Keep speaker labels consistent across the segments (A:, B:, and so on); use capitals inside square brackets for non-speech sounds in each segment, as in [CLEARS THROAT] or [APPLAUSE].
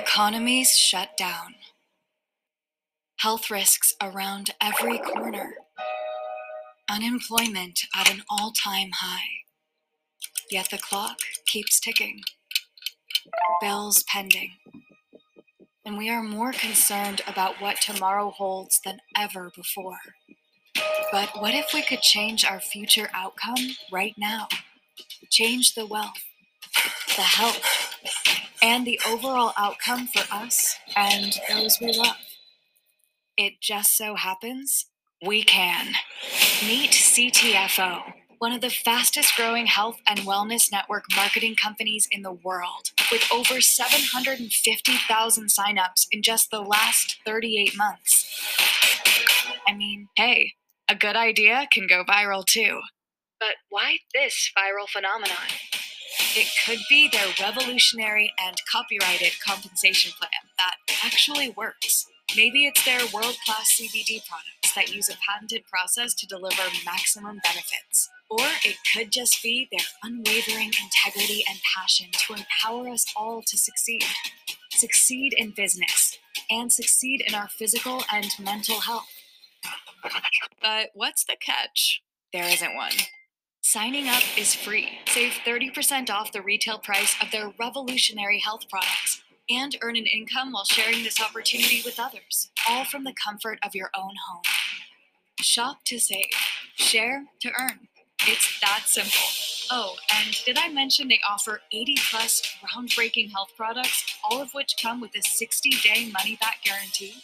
A: Economies shut down. Health risks around every corner. Unemployment at an all time high. Yet the clock keeps ticking. Bills pending. And we are more concerned about what tomorrow holds than ever before. But what if we could change our future outcome right now? Change the wealth, the health, and the overall outcome for us and those we love. It just so happens we can. Meet CTFO, one of the fastest growing health and wellness network marketing companies in the world, with over 750,000 signups in just the last 38 months. I mean, hey, a good idea can go viral too. But why this viral phenomenon? It could be their revolutionary and copyrighted compensation plan that actually works. Maybe it's their world class CBD products that use a patented process to deliver maximum benefits. Or it could just be their unwavering integrity and passion to empower us all to succeed. Succeed in business and succeed in our physical and mental health. But what's the catch? There isn't one. Signing up is free. Save 30% off the retail price of their revolutionary health products and earn an income while sharing this opportunity with others, all from the comfort of your own home. Shop to save, share to earn. It's that simple. Oh, and did I mention they offer 80 plus groundbreaking health products, all of which come with a 60 day money back guarantee?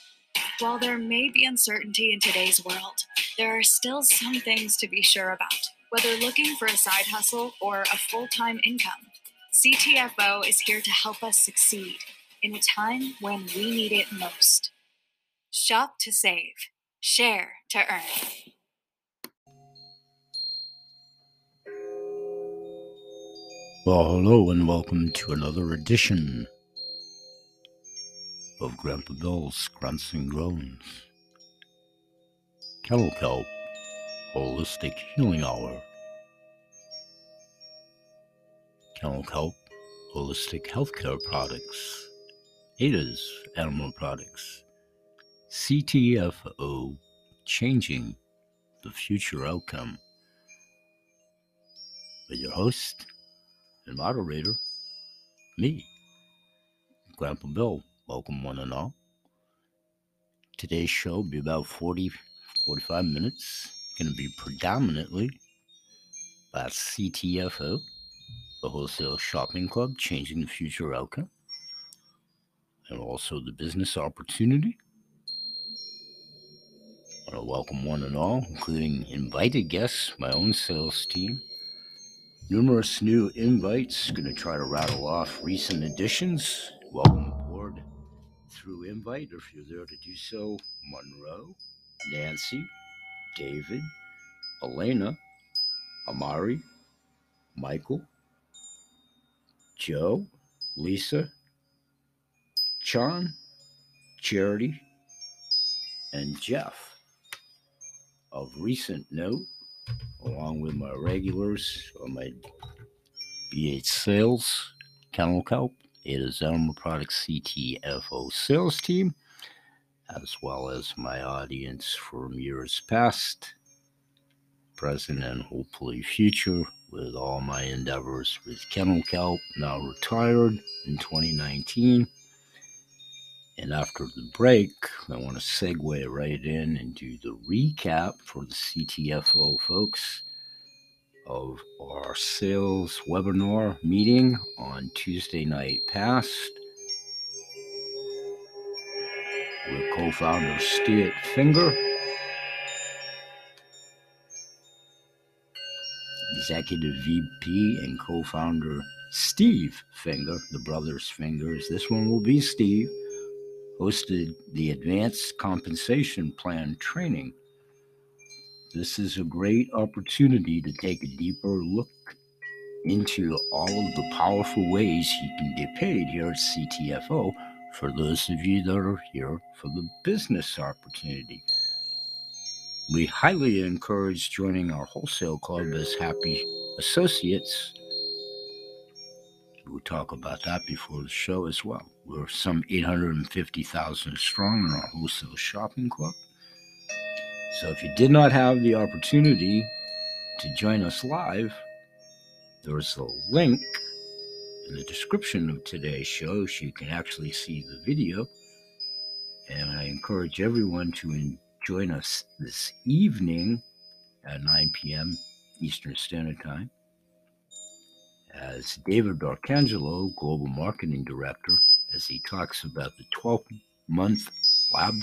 A: While there may be uncertainty in today's world, there are still some things to be sure about. Whether looking for a side hustle or a full time income, CTFO is here to help us succeed in a time when we need it most. Shop to save, share to earn.
B: Well, hello and welcome to another edition of Grandpa Bill's Grunts and Groans. Kennel Kelp Holistic Healing Hour. Kennel Kelp Holistic Healthcare Products. Ada's Animal Products. CTFO Changing the Future Outcome. With your host and moderator, me, Grandpa Bill. Welcome, one and all. Today's show will be about 40, 45 minutes going to be predominantly by CTFO, the Wholesale Shopping Club, Changing the Future Outcome, and also the business opportunity. I want to welcome one and all, including invited guests, my own sales team. Numerous new invites. Going to try to rattle off recent additions. Welcome aboard through invite, or if you're there to do so. Monroe, Nancy, David, Elena, Amari, Michael, Joe, Lisa, John, Charity, and Jeff. Of recent note, along with my regulars on my BH Sales, Kennel Kelp, it is Animal Products CTFO sales team as well as my audience from years past, present, and hopefully future with all my endeavors with Kennel Kelp, now retired in 2019. And after the break, I want to segue right in and do the recap for the CTFO folks of our sales webinar meeting on Tuesday night past with co founder Stuart Finger, executive VP and co founder Steve Finger, the brothers Fingers. This one will be Steve, hosted the Advanced Compensation Plan training. This is a great opportunity to take a deeper look into all of the powerful ways you can get paid here at CTFO for those of you that are here for the business opportunity. We highly encourage joining our wholesale club as happy associates. We'll talk about that before the show as well. We're some 850,000 strong in our wholesale shopping club. So if you did not have the opportunity to join us live, there's a link in the description of today's show so you can actually see the video. And I encourage everyone to join us this evening at 9 p.m. Eastern Standard Time as David Arcangelo, Global Marketing Director, as he talks about the 12 month lab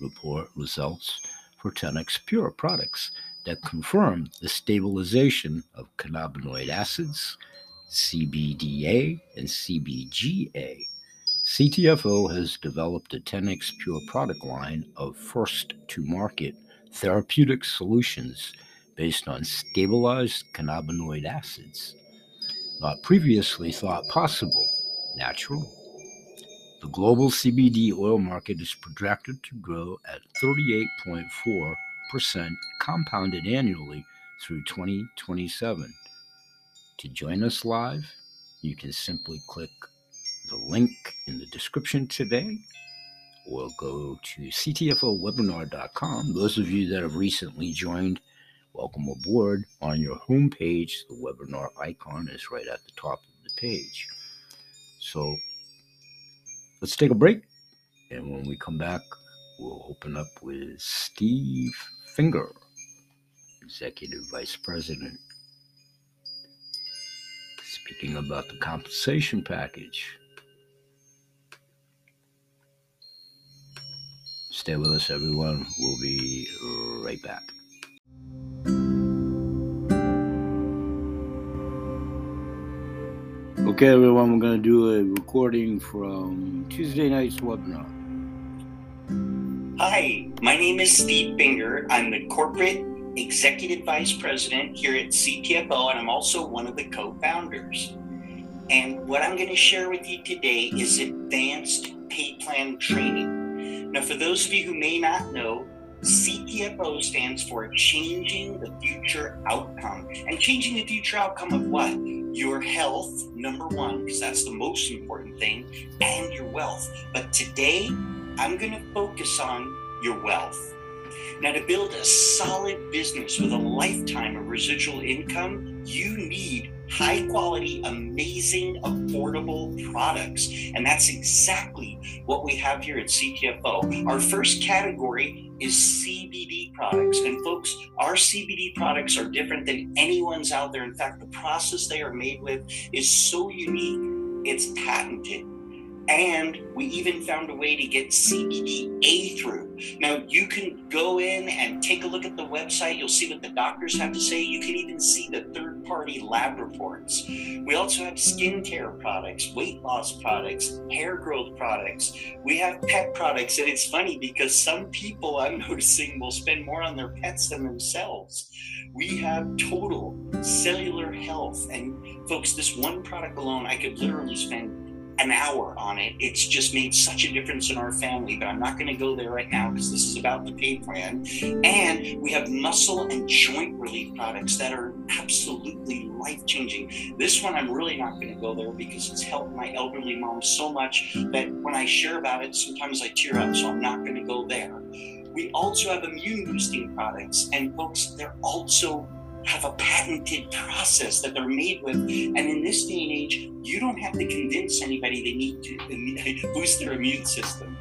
B: report results for 10x Pure products that confirm the stabilization of cannabinoid acids, CBDA, and CBGA. CTFO has developed a 10x Pure product line of first to market therapeutic solutions based on stabilized cannabinoid acids, not previously thought possible, natural. The global CBD oil market is projected to grow at 38.4 percent compounded annually through 2027. To join us live, you can simply click the link in the description today or go to ctfowebinar.com. Those of you that have recently joined, welcome aboard. On your homepage, the webinar icon is right at the top of the page. So let's take a break. And when we come back, we'll open up with Steve Finger, Executive Vice President, speaking about the compensation package. Stay with us, everyone. We'll be right back. Okay, everyone, we're going to do a recording from Tuesday night's webinar.
C: Hi, my name is Steve Finger. I'm the corporate executive vice president here at CTFO, and I'm also one of the co founders. And what I'm going to share with you today is advanced pay plan training. Now, for those of you who may not know, CTFO stands for Changing the Future Outcome. And changing the future outcome of what? Your health, number one, because that's the most important thing, and your wealth. But today, I'm going to focus on your wealth. Now, to build a solid business with a lifetime of residual income, you need high quality, amazing, affordable products. And that's exactly what we have here at CTFO. Our first category is CBD products. And folks, our CBD products are different than anyone's out there. In fact, the process they are made with is so unique, it's patented. And we even found a way to get CBDA through. Now, you can go in and take a look at the website. You'll see what the doctors have to say. You can even see the third party lab reports. We also have skin care products, weight loss products, hair growth products. We have pet products. And it's funny because some people I'm [LAUGHS] noticing will spend more on their pets than themselves. We have total cellular health. And folks, this one product alone, I could literally spend an hour on it. It's just made such a difference in our family, but I'm not going to go there right now because this is about the pay plan. And we have muscle and joint relief products that are absolutely life changing. This one, I'm really not going to go there because it's helped my elderly mom so much that when I share about it, sometimes I tear up, so I'm not going to go there. We also have immune boosting products, and folks, they're also have a patented process that they're made with. And in this day and age, you don't have to convince anybody they need to [LAUGHS] boost their immune system.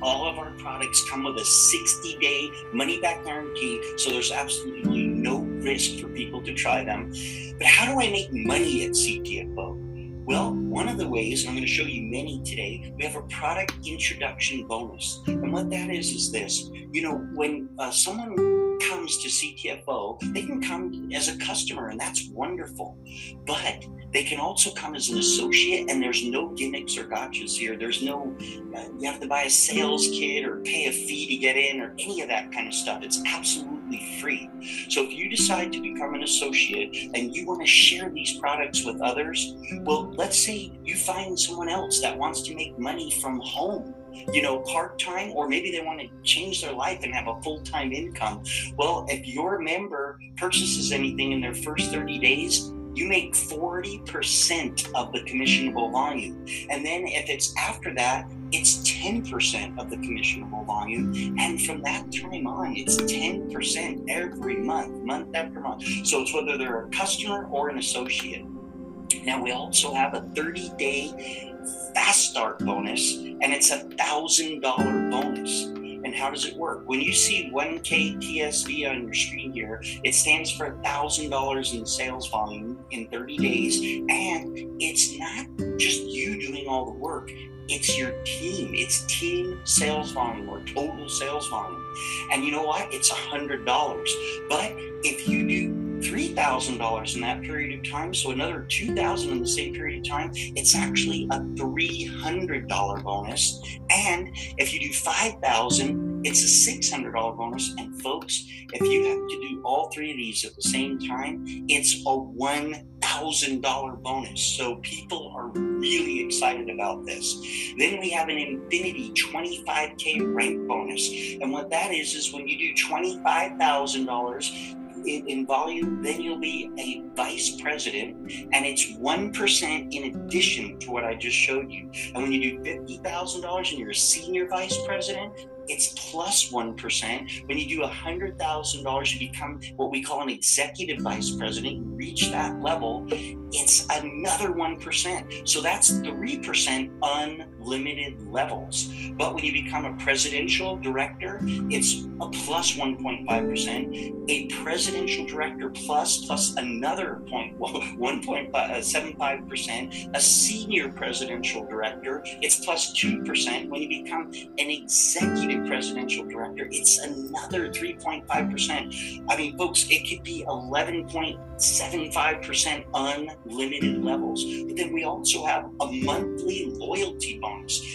C: All of our products come with a 60 day money back guarantee, so there's absolutely no risk for people to try them. But how do I make money at CTFO? Well, one of the ways, and I'm going to show you many today, we have a product introduction bonus. And what that is, is this you know, when uh, someone comes to CTFO, they can come as a customer, and that's wonderful. But they can also come as an associate, and there's no gimmicks or gotchas here. There's no, uh, you have to buy a sales kit or pay a fee to get in or any of that kind of stuff. It's absolutely free. So if you decide to become an associate and you want to share these products with others, well, let's say you find someone else that wants to make money from home you know, part time, or maybe they want to change their life and have a full time income. Well, if your member purchases anything in their first 30 days, you make 40% of the commissionable volume. And then if it's after that, it's 10% of the commissionable volume. And from that time on, it's 10% every month, month after month. So it's whether they're a customer or an associate. Now, we also have a 30 day fast start bonus, and it's a $1,000 bonus. And how does it work? When you see 1K TSV on your screen here, it stands for $1,000 in sales volume in 30 days. And it's not just you doing all the work, it's your team. It's team sales volume or total sales volume. And you know what? It's $100. But if you do $3,000 in that period of time, so another 2,000 in the same period of time, it's actually a $300 bonus. And if you do 5000 it's a $600 bonus. And folks, if you have to do all three of these at the same time, it's a $1,000 bonus. So people are really excited about this. Then we have an Infinity 25K rank bonus. And what that is, is when you do $25,000, in, in volume, then you'll be a vice president, and it's 1% in addition to what I just showed you. And when you do $50,000 and you're a senior vice president, it's plus 1. When you do $100,000, you become what we call an executive vice president. You reach that level, it's another 1%. So that's 3% unlimited levels. But when you become a presidential director, it's a plus 1.5%. A presidential director plus, plus another point, 1.75%. Uh, a senior presidential director, it's plus 2%. When you become an executive presidential director, it's another 3.5%. I mean, folks, it could be 11.75% unlimited levels. But then we also have a monthly loyalty bonus.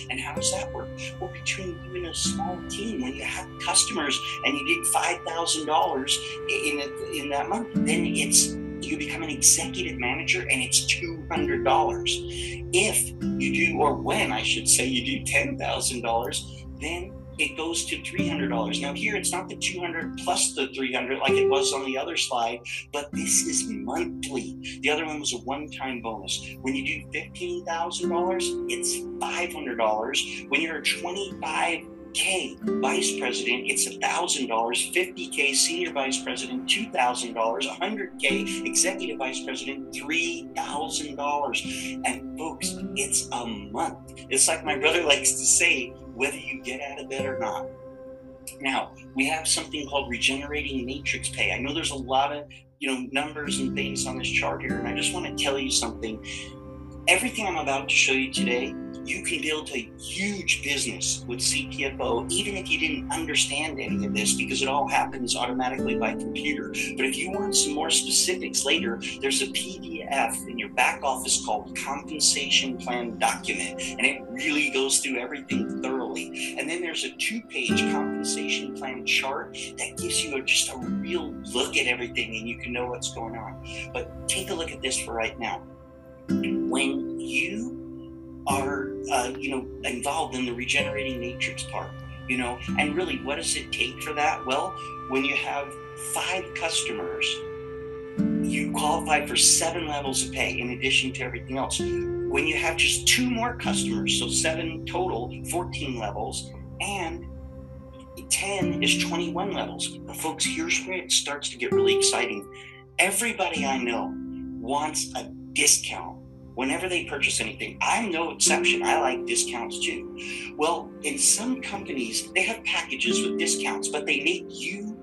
C: And how does that work? Well, between you and a small team, when you have customers and you did $5,000 in, in that month, then it's you become an executive manager and it's $200. If you do, or when I should say, you do $10,000, then it goes to $300. Now here it's not the 200 plus the 300 like it was on the other slide, but this is monthly. The other one was a one-time bonus. When you do $15,000, it's $500. When you're a 25 K vice president, it's $1,000. 50K senior vice president, $2,000. 100K executive vice president, $3,000. And folks, it's a month. It's like my brother [LAUGHS] likes to say, whether you get out of bed or not. Now, we have something called regenerating matrix pay. I know there's a lot of, you know, numbers and things on this chart here, and I just want to tell you something. Everything I'm about to show you today you can build a huge business with CTFO, even if you didn't understand any of this, because it all happens automatically by computer. But if you want some more specifics later, there's a PDF in your back office called Compensation Plan Document, and it really goes through everything thoroughly. And then there's a two page compensation plan chart that gives you a, just a real look at everything and you can know what's going on. But take a look at this for right now. When you are uh, you know involved in the regenerating matrix part you know and really what does it take for that well when you have five customers you qualify for seven levels of pay in addition to everything else when you have just two more customers so seven total 14 levels and 10 is 21 levels but folks here's where it starts to get really exciting everybody i know wants a discount whenever they purchase anything. I'm no exception. I like discounts too. Well, in some companies, they have packages with discounts, but they make you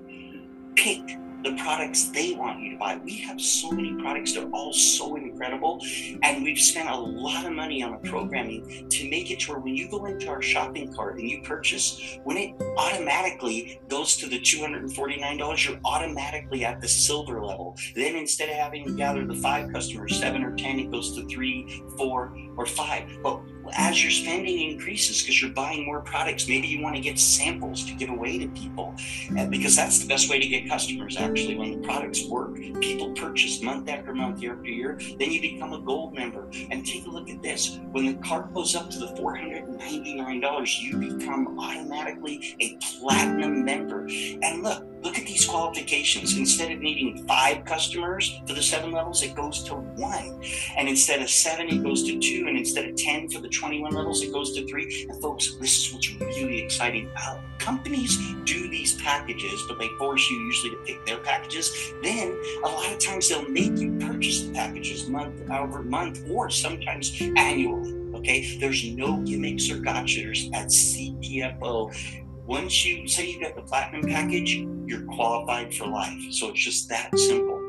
C: pick the products they want you to buy. We have so many products, they're all so incredible. And we've spent a lot of money on the programming to make it to where when you go into our shopping cart and you purchase, when it automatically goes to the $249, you're automatically at the silver level. Then instead of having to gather the five customers, seven or 10, it goes to three, four, or five. But as your spending increases because you're buying more products, maybe you want to get samples to give away to people and because that's the best way to get customers actually when the products work. People purchase month after month, year after year, then you become a gold member. And take a look at this. When the cart goes up to the $499, you become automatically a platinum member. And look, look at these qualifications. Instead of needing five customers for the seven levels, it goes to one. And instead of seven, it goes to two. And instead of 10 for the 21 levels, it goes to three. And folks, this is what's really exciting. Uh, companies do these packages, but they force you usually to pick their packages. Then a lot of times they'll make you purchase the packages month over month or sometimes annually. Okay, there's no gimmicks or gotchas at CTFO once you say you got the platinum package, you're qualified for life. So it's just that simple.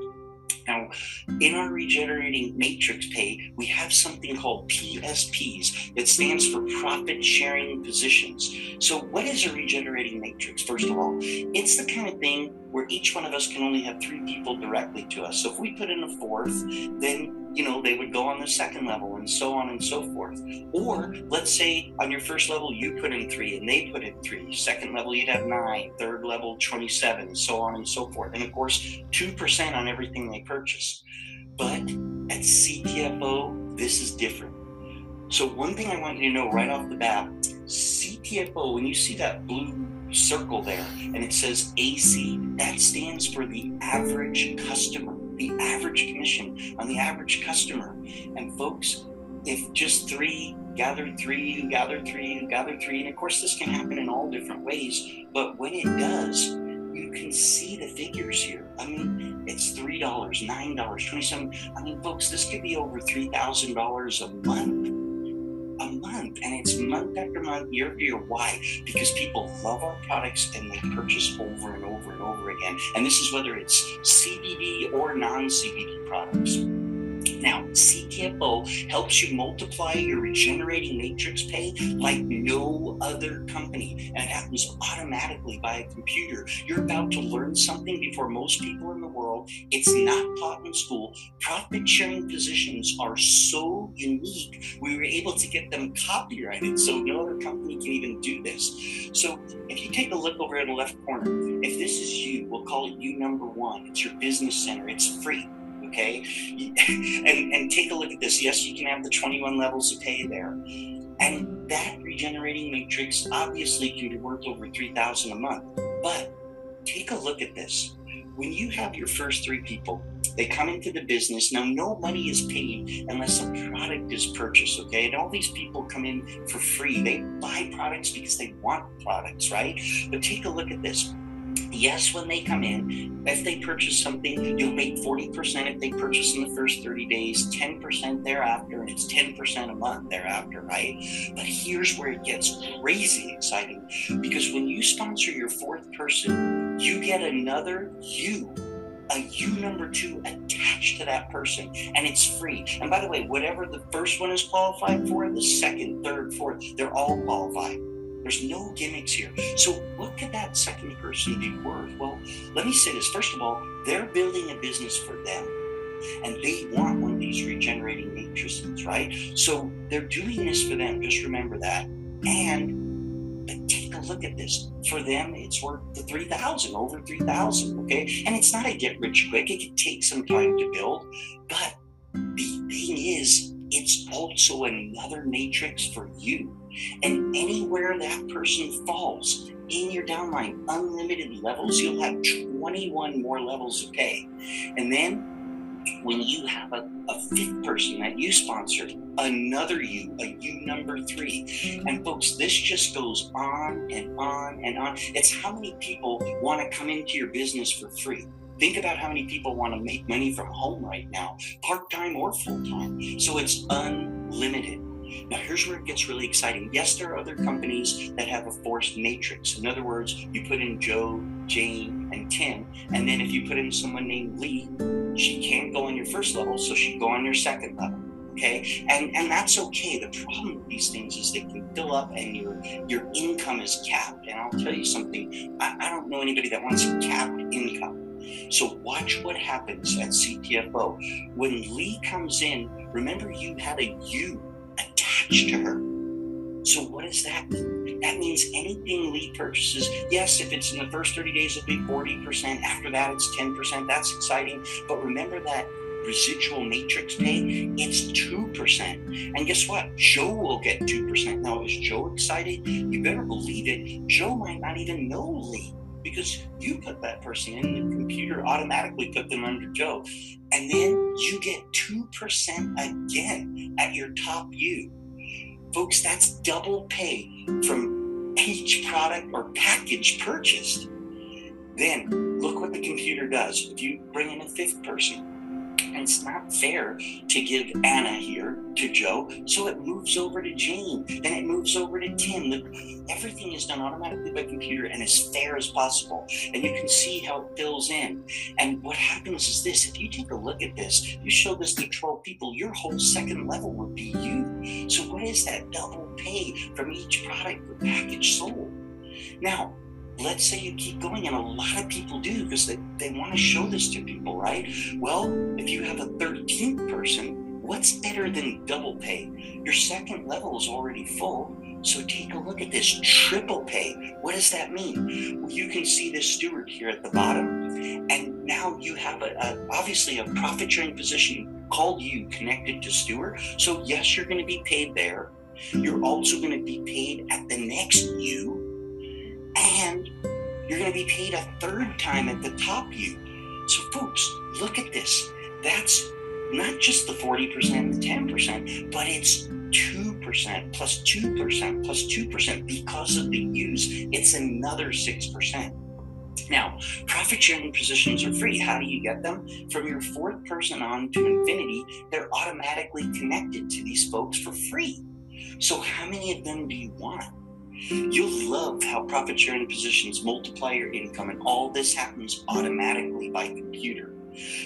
C: Now, in our regenerating matrix pay, we have something called PSPs that stands for profit sharing positions. So, what is a regenerating matrix? First of all, it's the kind of thing where each one of us can only have three people directly to us. So, if we put in a fourth, then you know, they would go on the second level and so on and so forth. Or let's say on your first level, you put in three and they put in three. Second level, you'd have nine. Third level, 27, so on and so forth. And of course, 2% on everything they purchase. But at CTFO, this is different. So, one thing I want you to know right off the bat CTFO, when you see that blue circle there and it says AC, that stands for the average customer the average commission on the average customer. And folks, if just three gathered three, you gathered three, you gathered three, and of course this can happen in all different ways, but when it does, you can see the figures here. I mean, it's three dollars, nine dollars, twenty-seven. I mean, folks, this could be over three thousand dollars a month month after month, year after year. Why? Because people love our products and they purchase over and over and over again. And this is whether it's CBD or non CBD products. Now, CTFO helps you multiply your regenerating matrix pay like no other company, and it happens automatically by a computer. You're about to learn something before most people in the world. It's not taught in school. Profit sharing positions are so unique, we were able to get them copyrighted so no other company can even do this. So, if you take a look over in the left corner, if this is you, we'll call it you number one. It's your business center, it's free okay? [LAUGHS] And, and take a look at this. Yes, you can have the 21 levels of pay there. And that regenerating matrix obviously can be worth over 3000 a month. But take a look at this. When you have your first three people, they come into the business. Now, no money is paid unless a product is purchased, okay? And all these people come in for free. They buy products because they want products, right? But take a look at this yes, when they come in, if they purchase something, you'll make 40% if they purchase in the first 30 days, 10% thereafter, and it's 10% a month thereafter, right? But here's where it gets crazy exciting because when you sponsor your fourth person, you get another you a U number two attached to that person, and it's free. And by the way, whatever the first one is qualified for, the second, third, fourth, they're all qualified. There's no gimmicks here. So, what could that second person be worth? Well, let me say this. First of all, they're building a business for them. And they want one of these regenerating matrices, right? So they're doing this for them. Just remember that. And look at this. For them, it's worth the 3000 over 3000 okay? And it's not a get rich quick. It can take some time to build. But the thing is, it's also another matrix for you. And anywhere that person falls in your downline, unlimited levels, you'll have 21 more levels of pay. And then when you have a, a fifth person that you sponsored, another you, a you number three. And folks, this just goes on and on and on. It's how many people want to come into your business for free. Think about how many people want to make money from home right now, part time or full time. So it's unlimited. Now, here's where it gets really exciting. Yes, there are other companies that have a forced matrix. In other words, you put in Joe, Jane, and Tim, and then if you put in someone named Lee, she can't go on your first level, so she'd go on your second level. Okay, and and that's okay. The problem with these things is they can fill up, and your your income is capped. And I'll tell you something. I, I don't know anybody that wants a capped income. So watch what happens at CTFO. When Lee comes in, remember you had a U attached to her. So what does that mean? That means anything Lee purchases, yes, if it's in the first 30 days, it'll be 40%. After that, it's 10%. That's exciting. But remember that residual matrix pay, it's 2%. And guess what? Joe will get 2%. Now, is Joe excited? You better believe it. Joe might not even know Lee because you put that person in, the computer automatically put them under Joe. And then you get 2% again at your top U. Folks, that's double pay from each product or package purchased. Then look what the computer does. If you bring in a fifth person, and it's not fair to give Anna here to Joe. So it moves over to Jane, then it moves over to Tim. Everything is done automatically by computer and as fair as possible. And you can see how it fills in. And what happens is this if you take a look at this, you show this to 12 people, your whole second level would be you. So what is that double pay from each product or package sold? Now, let's say you keep going, and a lot of people do because they, they want to show this to people, right? Well, if you have a 13th person, what's better than double pay? Your second level is already full. So take a look at this triple pay. What does that mean? Well, you can see this Stuart here at the bottom, and now you have a, a obviously a profit sharing position called you connected to Stuart. So yes, you're going to be paid there. You're also going to be paid at the next U and you're going to be paid a third time at the top U. So, folks, look at this. That's not just the 40% the 10%, but it's 2% plus 2% plus 2% because of the use. It's another 6%. Now, profit sharing positions are free. How do you get them? From your fourth person on to infinity, they're automatically connected to these folks for free. So, how many of them do you want? You'll love how profit sharing positions multiply your income, and all this happens automatically by computer.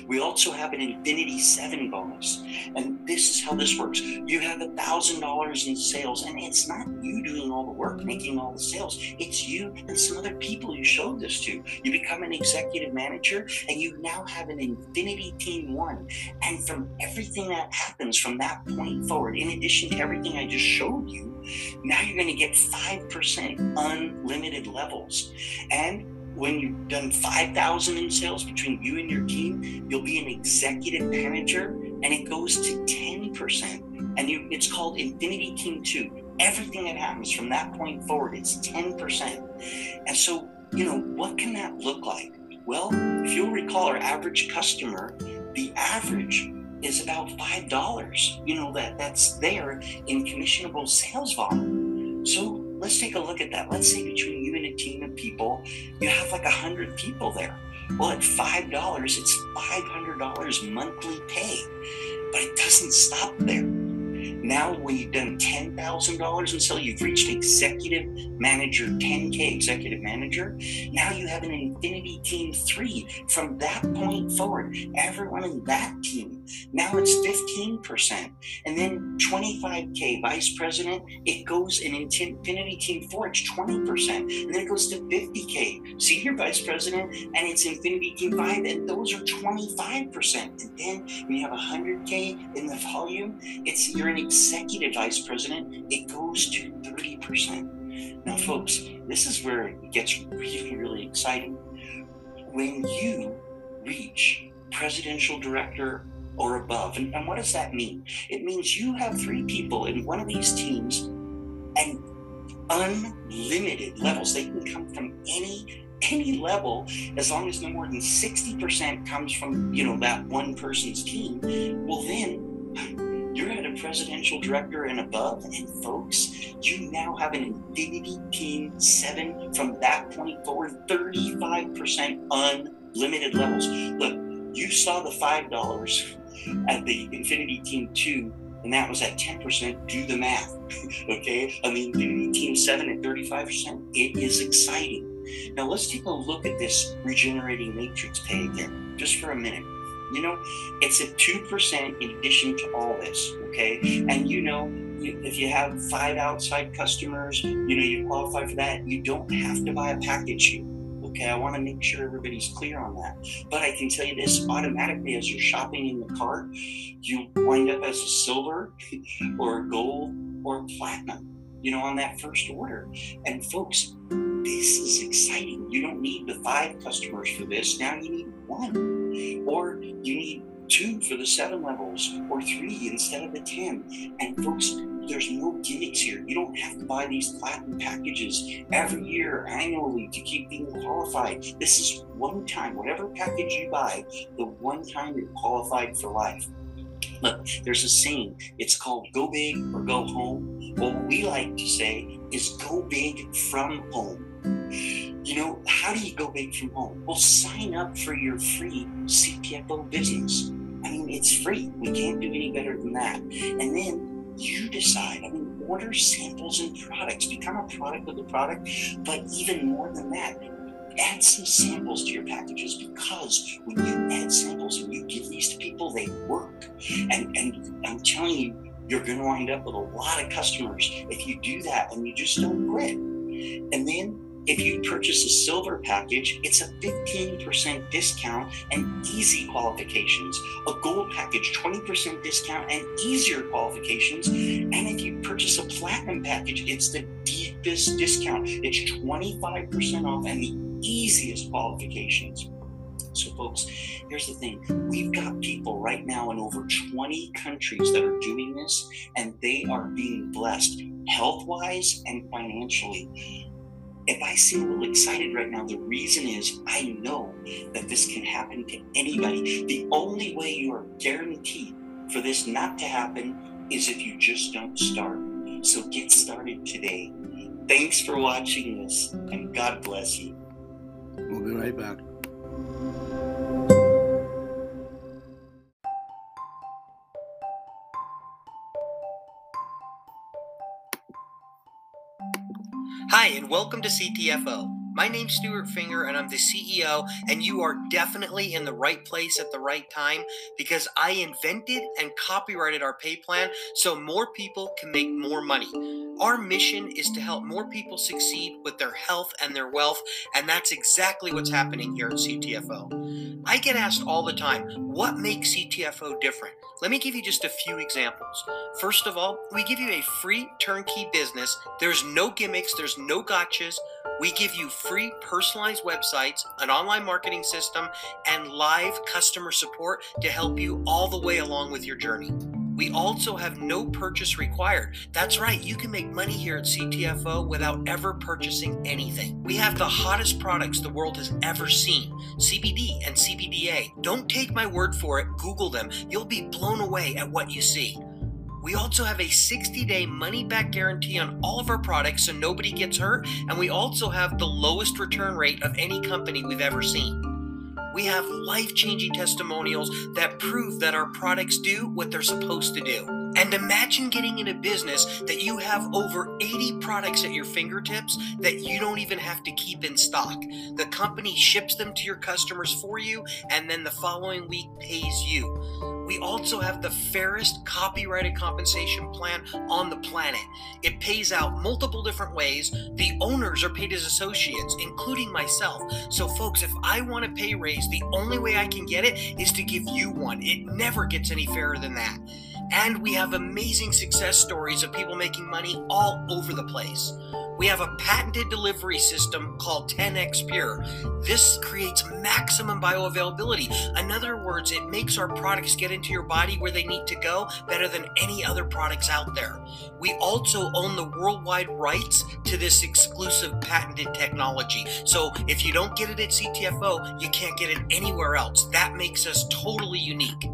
C: We also have an Infinity 7 bonus. And this is how this works. You have $1,000 in sales, and it's not you doing all the work, making all the sales. It's you and some other people you showed this to. You become an executive manager, and you now have an Infinity Team 1. And from everything that happens from that point forward, in addition to everything I just showed you, now you're going to get 5% unlimited levels. And when you've done 5,000 in sales between you and your team, you'll be an executive manager and it goes to 10%. And you, it's called Infinity Team 2. Everything that happens from that point forward, it's 10%. And so, you know, what can that look like? Well, if you'll recall our average customer, the average is about five dollars. You know that that's there in commissionable sales volume. So let's take a look at that. Let's say between you and a team of people, you have like a hundred people there. Well, at five dollars, it's five hundred dollars monthly pay. But it doesn't stop there. Now, you've done $10,000 in sale, you've reached executive manager, 10K executive manager. Now you have an Infinity Team 3. From that point forward, everyone in that team, now it's 15%. And then 25K vice president, it goes in Infinity Team 4, it's 20%. And then it goes to 50K senior vice president, and it's Infinity Team 5, and those are 25%. And then when you have 100K in the volume, it's you're an executive vice president, it goes to 30%. Now, folks, this is where it gets really, really exciting. When you reach presidential director or above, and, and what does that mean? It means you have three people in one of these teams and unlimited levels. They can come from any any level as long as no more than 60% comes from you know that one person's team well then you're at a presidential director and above, and folks, you now have an Infinity Team 7 from that point forward, 35% unlimited levels. Look, you saw the $5 at the Infinity Team 2 and that was at 10%. Do the math, [LAUGHS] okay? I mean, Infinity Team 7 at 35%, it is exciting. Now, let's take a look at this regenerating matrix pay again, just for a minute. You know, it's a 2% in addition to all this, okay? And you know, if you have five outside customers, you know, you qualify for that, you don't have to buy a package Okay, I want to make sure everybody's clear on that. But I can tell you this automatically as you're shopping in the cart, you wind up as a silver [LAUGHS] or a gold or platinum, you know, on that first order. And folks, this is exciting. You don't need the five customers for this. Now you need one or you need two for the seven levels, or three instead of the 10. And folks, there's no gimmicks here. You don't have to buy these platinum packages every year, annually, to keep being qualified. This is one time. Whatever package you buy, the one time you're qualified for life. Look, there's a saying. It's called go big or go home. What we like to say is go big from home. You know, how do you go big from home? Well, sign up for your free CTFO business. I mean, it's free. We can't do any better than that. And then you decide. I mean, order samples and products. Become a product of the product. But even more than that, add some samples to your packages because when you add samples and you give these to people, they work. And and I'm telling you, you're going to wind up with a lot of customers if you do that and you just don't quit. And then if you purchase a silver package, it's a 15% discount and easy qualifications. A gold package, 20% discount and easier qualifications. And if you purchase a platinum package, it's the deepest discount. It's 25% off and the easiest qualifications. So, folks, here's the thing we've got people right now in over 20 countries that are doing this, and they are being blessed health wise and financially if I seem a little excited right now, the reason is I know that this can happen to anybody. The only way you are guaranteed for this not to happen is if you just don't start. So get started today. Thanks for watching this, and God bless you.
B: We'll be right back.
D: Hi, and welcome to CTFO. My name's Stuart Finger, and I'm the CEO, and you are definitely in the right place at the right time because I invented and copyrighted our pay plan so more people can make more money. Our mission is to help more people succeed with their health and their wealth, and that's exactly what's happening here at CTFO. I get asked all the time, what makes CTFO different? Let me give you just a few examples. First of all, we give you a free turnkey business. There's no gimmicks, there's no gotchas. We give you free personalized websites, an online marketing system, and live customer support to help you all the way along with your journey. We also have no purchase required. That's right, you can make money here at CTFO without ever purchasing anything. We have the hottest products the world has ever seen CBD and CBDA. Don't take my word for it, Google them. You'll be blown away at what you see. We also have a 60 day money back guarantee on all of our products so nobody gets hurt, and we also have the lowest return rate of any company we've ever seen. We have life changing testimonials that prove that our products do what they're supposed to do. And imagine getting in a business that you have over 80 products at your fingertips that you don't even have to keep in stock. The company ships them to your customers for you, and then the following week pays you. We also have the fairest copyrighted compensation plan on the planet. It pays out multiple different ways. The owners are paid as associates, including myself. So, folks, if I want a pay raise, the only way I can get it is to give you one. It never gets any fairer than that. And we have amazing success stories of people making money all over the place. We have a patented delivery system called 10x Pure. This creates maximum bioavailability. In other words, it makes our products get into your body where they need to go better than any other products out there. We also own the worldwide rights to this exclusive patented technology. So if you don't get it at CTFO, you can't get it anywhere else. That makes us totally unique.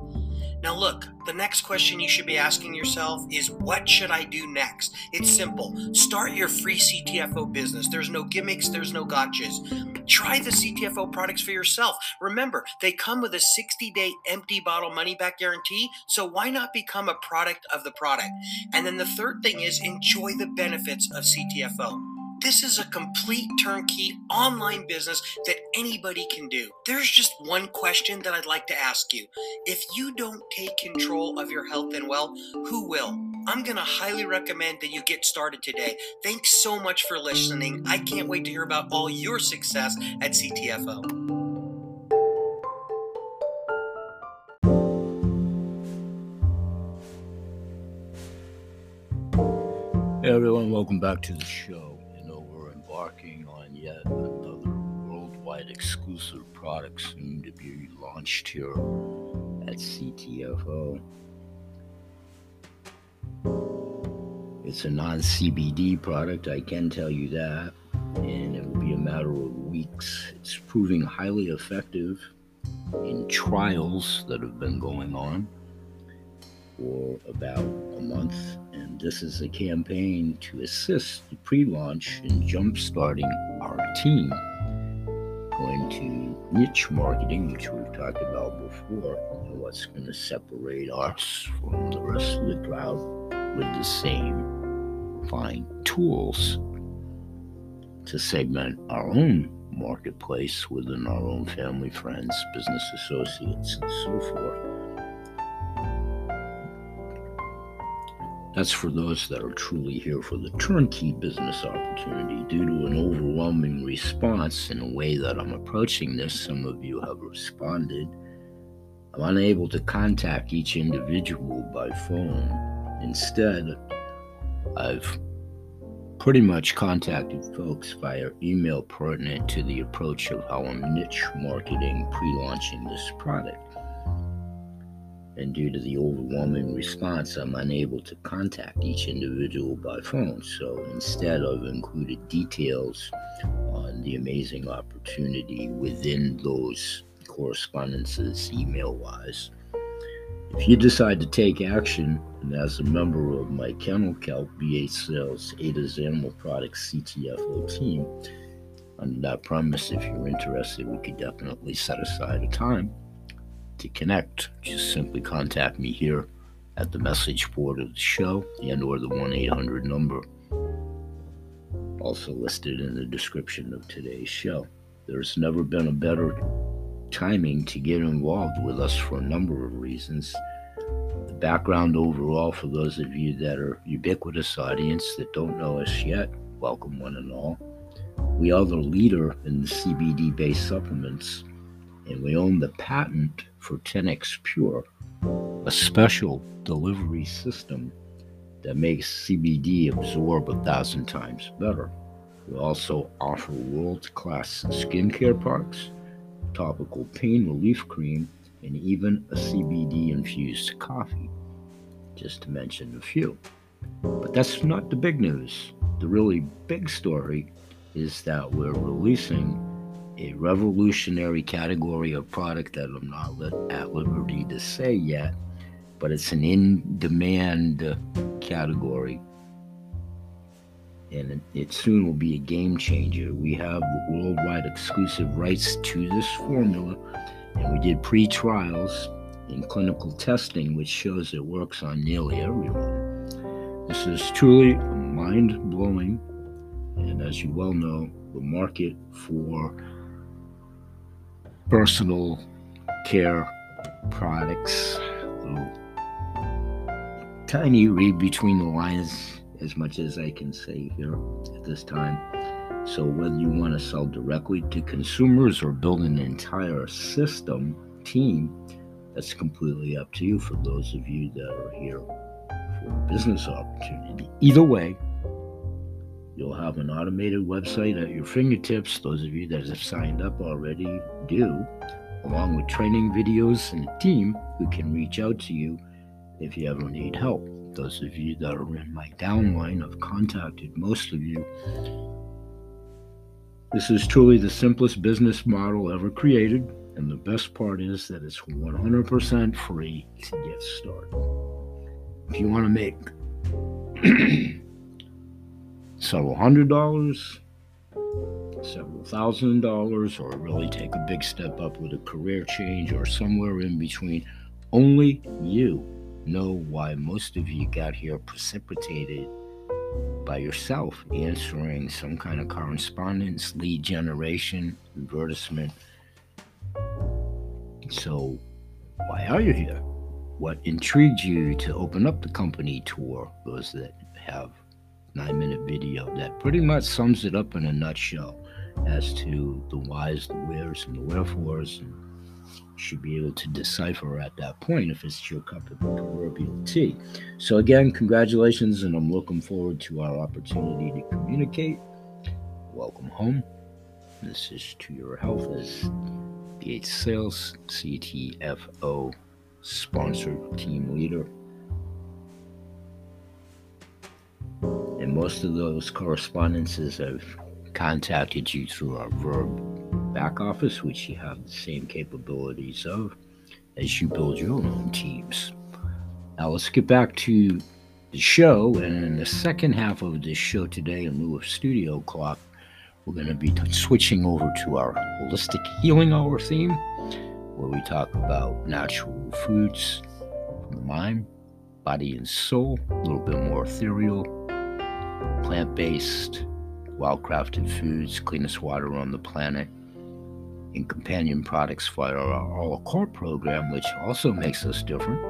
D: Now, look, the next question you should be asking yourself is what should I do next? It's simple. Start your free CTFO business. There's no gimmicks, there's no gotchas. Try the CTFO products for yourself. Remember, they come with a 60 day empty bottle money back guarantee, so why not become a product of the product? And then the third thing is enjoy the benefits of CTFO. This is a complete turnkey online business that anybody can do. There's just one question that I'd like to ask you. If you don't take control of your health and wealth, who will? I'm going to highly recommend that you get started today. Thanks so much for listening. I can't wait to hear about all your success at CTFO.
B: Hey everyone, welcome back to the show yet another worldwide exclusive product soon to be launched here at CTFO. It's a non CBD product, I can tell you that, and it will be a matter of weeks. It's proving highly effective in trials that have been going on for about a month. And this is a campaign to assist the pre launch in jump starting our team. Going to niche marketing, which we've talked about before, and what's going to separate us from the rest of the crowd with the same fine tools to segment our own marketplace within our own family, friends, business associates, and so forth. That's for those that are truly here for the turnkey business opportunity. Due to an overwhelming response in a way that I'm approaching this, some of you have responded. I'm unable to contact each individual by phone. Instead, I've pretty much contacted folks via email pertinent to the approach of how I'm niche marketing pre launching this product. And due to the overwhelming response, I'm unable to contact each individual by phone. So instead, I've included details on the amazing opportunity within those correspondences, email wise. If you decide to take action, and as a member of my Kennel Kelp B8 Sales Ada's Animal Products CTFO team, under that premise, if you're interested, we could definitely set aside a time to connect. Just simply contact me here at the message board of the show and or the 1-800 number also listed in the description of today's show. There's never been a better timing to get involved with us for a number of reasons. The background overall, for those of you that are ubiquitous audience that don't know us yet, welcome one and all. We are the leader in the CBD based supplements, and we own the patent for 10x Pure, a special delivery system that makes CBD absorb a thousand times better. We also offer world class skincare products topical pain relief cream, and even a CBD infused coffee, just to mention a few. But that's not the big news. The really big story is that we're releasing a revolutionary category of product that I'm not at liberty to say yet, but it's an in demand category and it soon will be a game changer. We have worldwide exclusive rights to this formula, and we did pre trials in clinical testing, which shows it works on nearly everyone. This is truly mind blowing, and as you well know, the market for personal care products, tiny read between the lines as much as I can say here at this time. So, whether you want to sell directly to consumers or build an entire system, team, that's completely up to you for those of you that are here for a business opportunity. Either way, you'll have an automated website at your fingertips. Those of you that have signed up already do, along with training videos and a team who can reach out to you if you ever need help those of you that are in my downline, I've contacted most of you. This is truly the simplest business model ever created, and the best part is that it's 100% free to get started. If you want to make [CLEARS THROAT] several hundred dollars, several thousand dollars, or really take a big step up with a career change or somewhere in between, only you know why most of you got here precipitated by yourself answering some kind of correspondence, lead generation, advertisement. So, why are you here? What intrigued you to open up the company tour? Those that have nine minute video that pretty much sums it up in a nutshell as to the whys, the wheres, and the wherefores, and should be able to decipher at that point if it's your cup of proverbial tea. So, again, congratulations, and I'm looking forward to our opportunity to communicate. Welcome home. This is to your health as B8 Sales CTFO sponsored team leader. And most of those correspondences have contacted you through our Verb back office, which you have the same capabilities of as you build your own teams. Now let's get back to the show. And in the second half of this show today, in lieu of studio clock, we're going to be t- switching over to our holistic healing hour theme, where we talk about natural foods from the mind, body, and soul, a little bit more ethereal, plant based, well crafted foods, cleanest water on the planet, and companion products for our all la program, which also makes us different.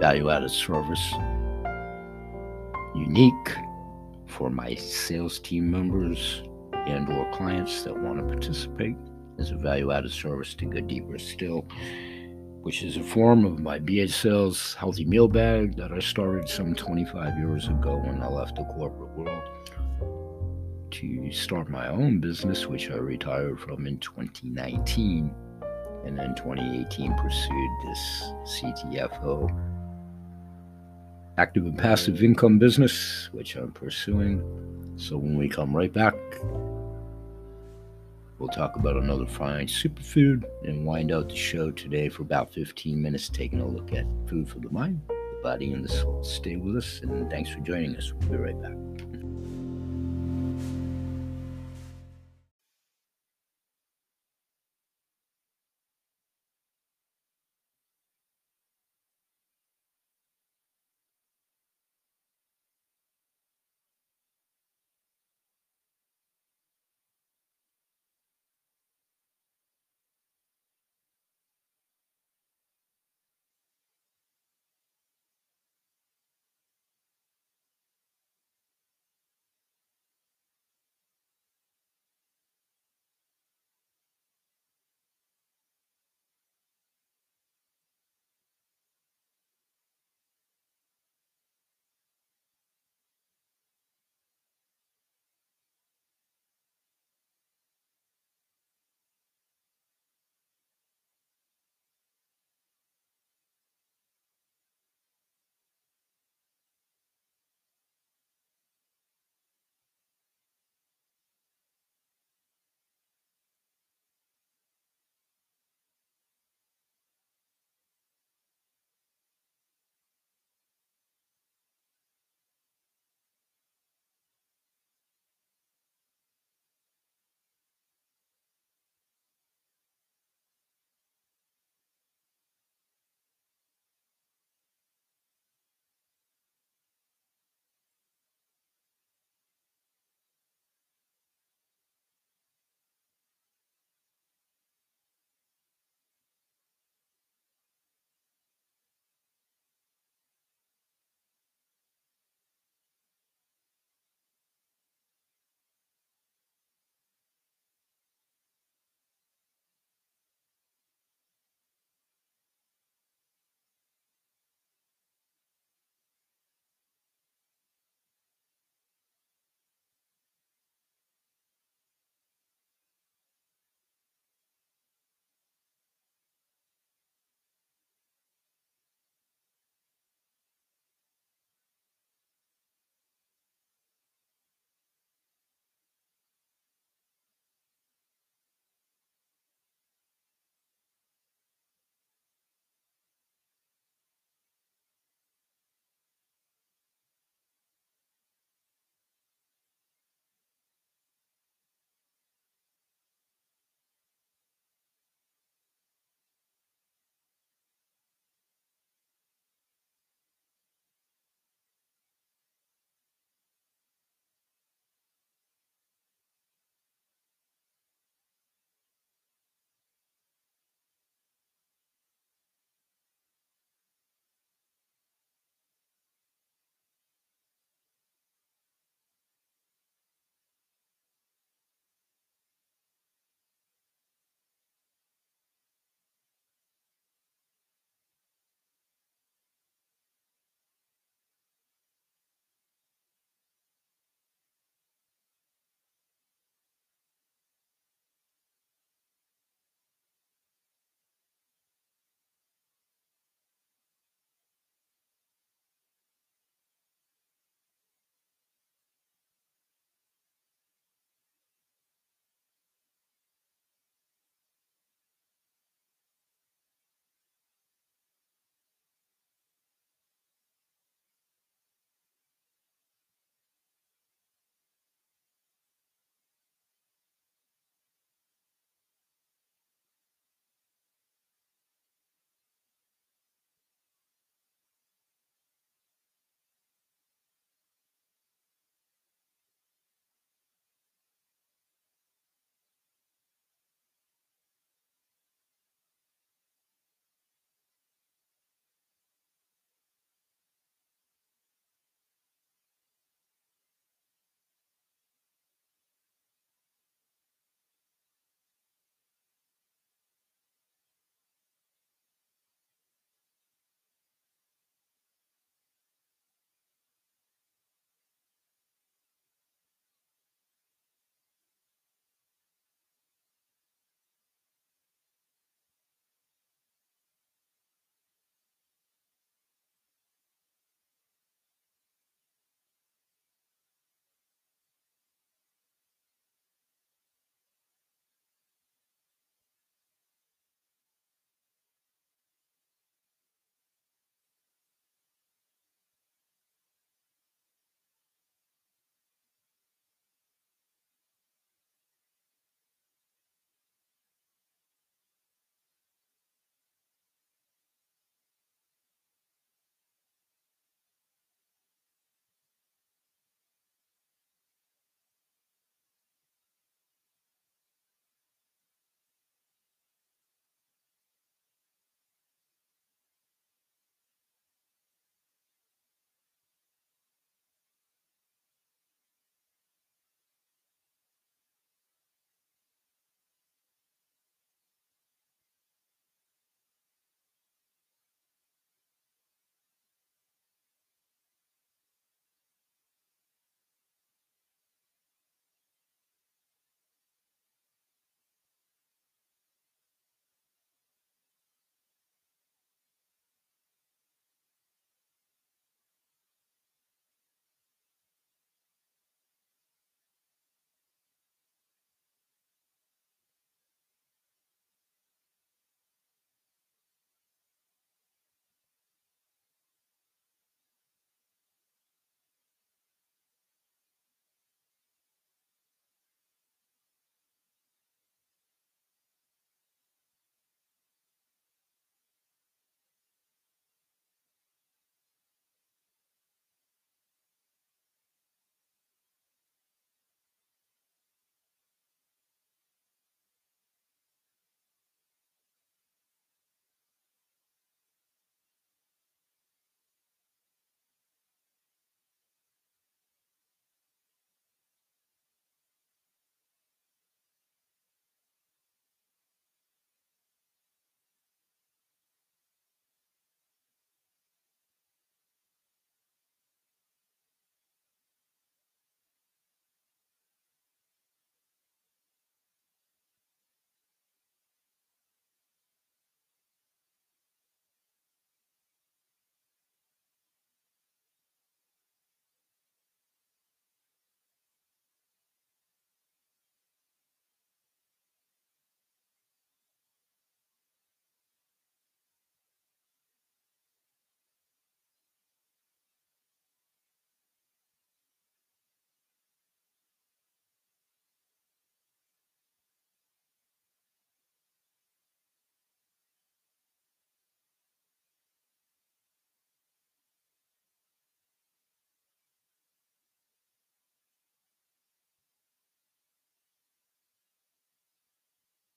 B: Value added service, unique for my sales team members and or clients that want to participate as a value added service to go Deeper Still, which is a form of my BH Sales healthy meal bag that I started some 25 years ago when I left the corporate world to start my own business, which I retired from in 2019. And then 2018 pursued this CTFO active and passive income business, which I'm pursuing. So when we come right back, we'll talk about another fine superfood and wind out the show today for about 15 minutes, taking a look at food for the mind, the body, and the soul. Stay with us, and thanks for joining us. We'll be right back.